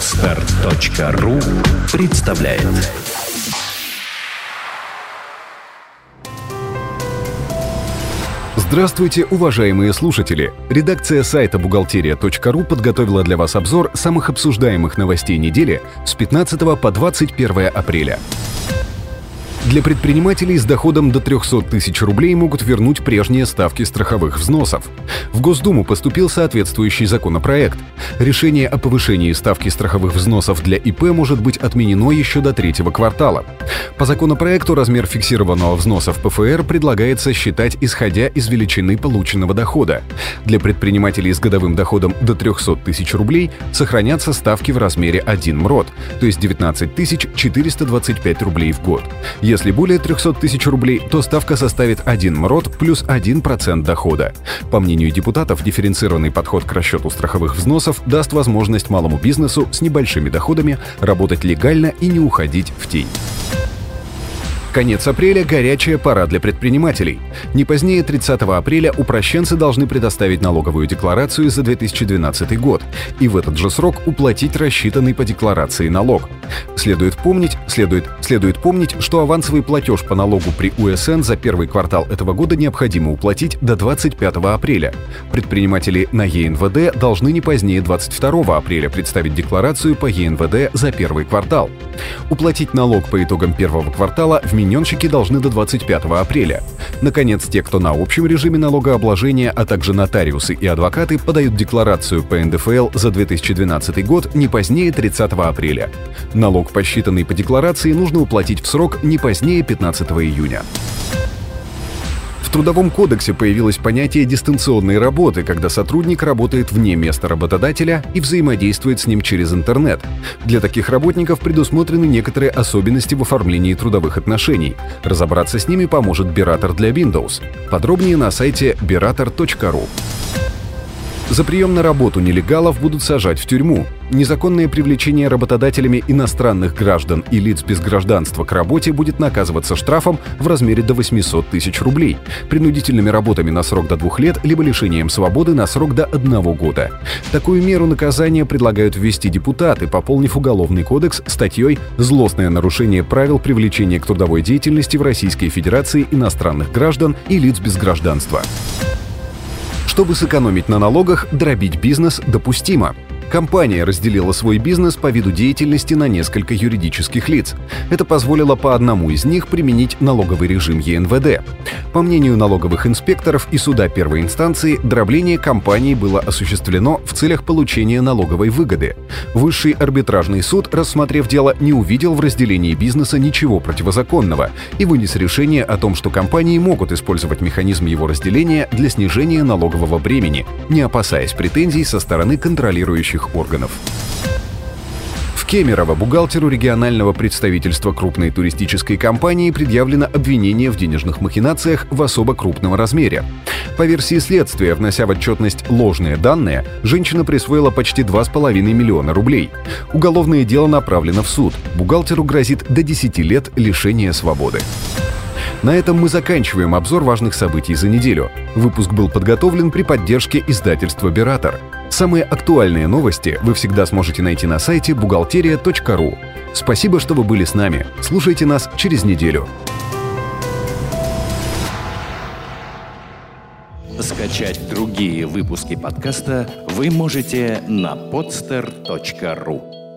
Отстар.ру представляет Здравствуйте, уважаемые слушатели! Редакция сайта «Бухгалтерия.ру» подготовила для вас обзор самых обсуждаемых новостей недели с 15 по 21 апреля. Для предпринимателей с доходом до 300 тысяч рублей могут вернуть прежние ставки страховых взносов. В Госдуму поступил соответствующий законопроект. Решение о повышении ставки страховых взносов для ИП может быть отменено еще до третьего квартала. По законопроекту размер фиксированного взноса в ПФР предлагается считать исходя из величины полученного дохода. Для предпринимателей с годовым доходом до 300 тысяч рублей сохранятся ставки в размере 1 МРОД, то есть 19 425 рублей в год. Если более 300 тысяч рублей, то ставка составит 1 МРОД плюс 1% дохода. По мнению депутатов, дифференцированный подход к расчету страховых взносов даст возможность малому бизнесу с небольшими доходами работать легально и не уходить в тень. Конец апреля – горячая пора для предпринимателей. Не позднее 30 апреля упрощенцы должны предоставить налоговую декларацию за 2012 год и в этот же срок уплатить рассчитанный по декларации налог. Следует помнить, следует, следует помнить, что авансовый платеж по налогу при УСН за первый квартал этого года необходимо уплатить до 25 апреля. Предприниматели на ЕНВД должны не позднее 22 апреля представить декларацию по ЕНВД за первый квартал. Уплатить налог по итогам первого квартала вмененщики должны до 25 апреля. Наконец, те, кто на общем режиме налогообложения, а также нотариусы и адвокаты подают декларацию по НДФЛ за 2012 год не позднее 30 апреля. Налог, посчитанный по декларации, нужно уплатить в срок не позднее 15 июня. В Трудовом кодексе появилось понятие дистанционной работы, когда сотрудник работает вне места работодателя и взаимодействует с ним через интернет. Для таких работников предусмотрены некоторые особенности в оформлении трудовых отношений. Разобраться с ними поможет Биратор для Windows. Подробнее на сайте berator.ru. За прием на работу нелегалов будут сажать в тюрьму. Незаконное привлечение работодателями иностранных граждан и лиц без гражданства к работе будет наказываться штрафом в размере до 800 тысяч рублей, принудительными работами на срок до двух лет либо лишением свободы на срок до одного года. Такую меру наказания предлагают ввести депутаты, пополнив Уголовный кодекс статьей «Злостное нарушение правил привлечения к трудовой деятельности в Российской Федерации иностранных граждан и лиц без гражданства». Чтобы сэкономить на налогах, дробить бизнес допустимо. Компания разделила свой бизнес по виду деятельности на несколько юридических лиц. Это позволило по одному из них применить налоговый режим ЕНВД. По мнению налоговых инспекторов и суда первой инстанции, дробление компании было осуществлено в целях получения налоговой выгоды. Высший арбитражный суд, рассмотрев дело, не увидел в разделении бизнеса ничего противозаконного и вынес решение о том, что компании могут использовать механизм его разделения для снижения налогового бремени, не опасаясь претензий со стороны контролирующих правоохранительных органов. В Кемерово бухгалтеру регионального представительства крупной туристической компании предъявлено обвинение в денежных махинациях в особо крупном размере. По версии следствия, внося в отчетность ложные данные, женщина присвоила почти 2,5 миллиона рублей. Уголовное дело направлено в суд. Бухгалтеру грозит до 10 лет лишения свободы. На этом мы заканчиваем обзор важных событий за неделю. Выпуск был подготовлен при поддержке издательства «Биратор». Самые актуальные новости вы всегда сможете найти на сайте бухгалтерия.ру. Спасибо, что вы были с нами. Слушайте нас через неделю. Скачать другие выпуски подкаста вы можете на podster.ru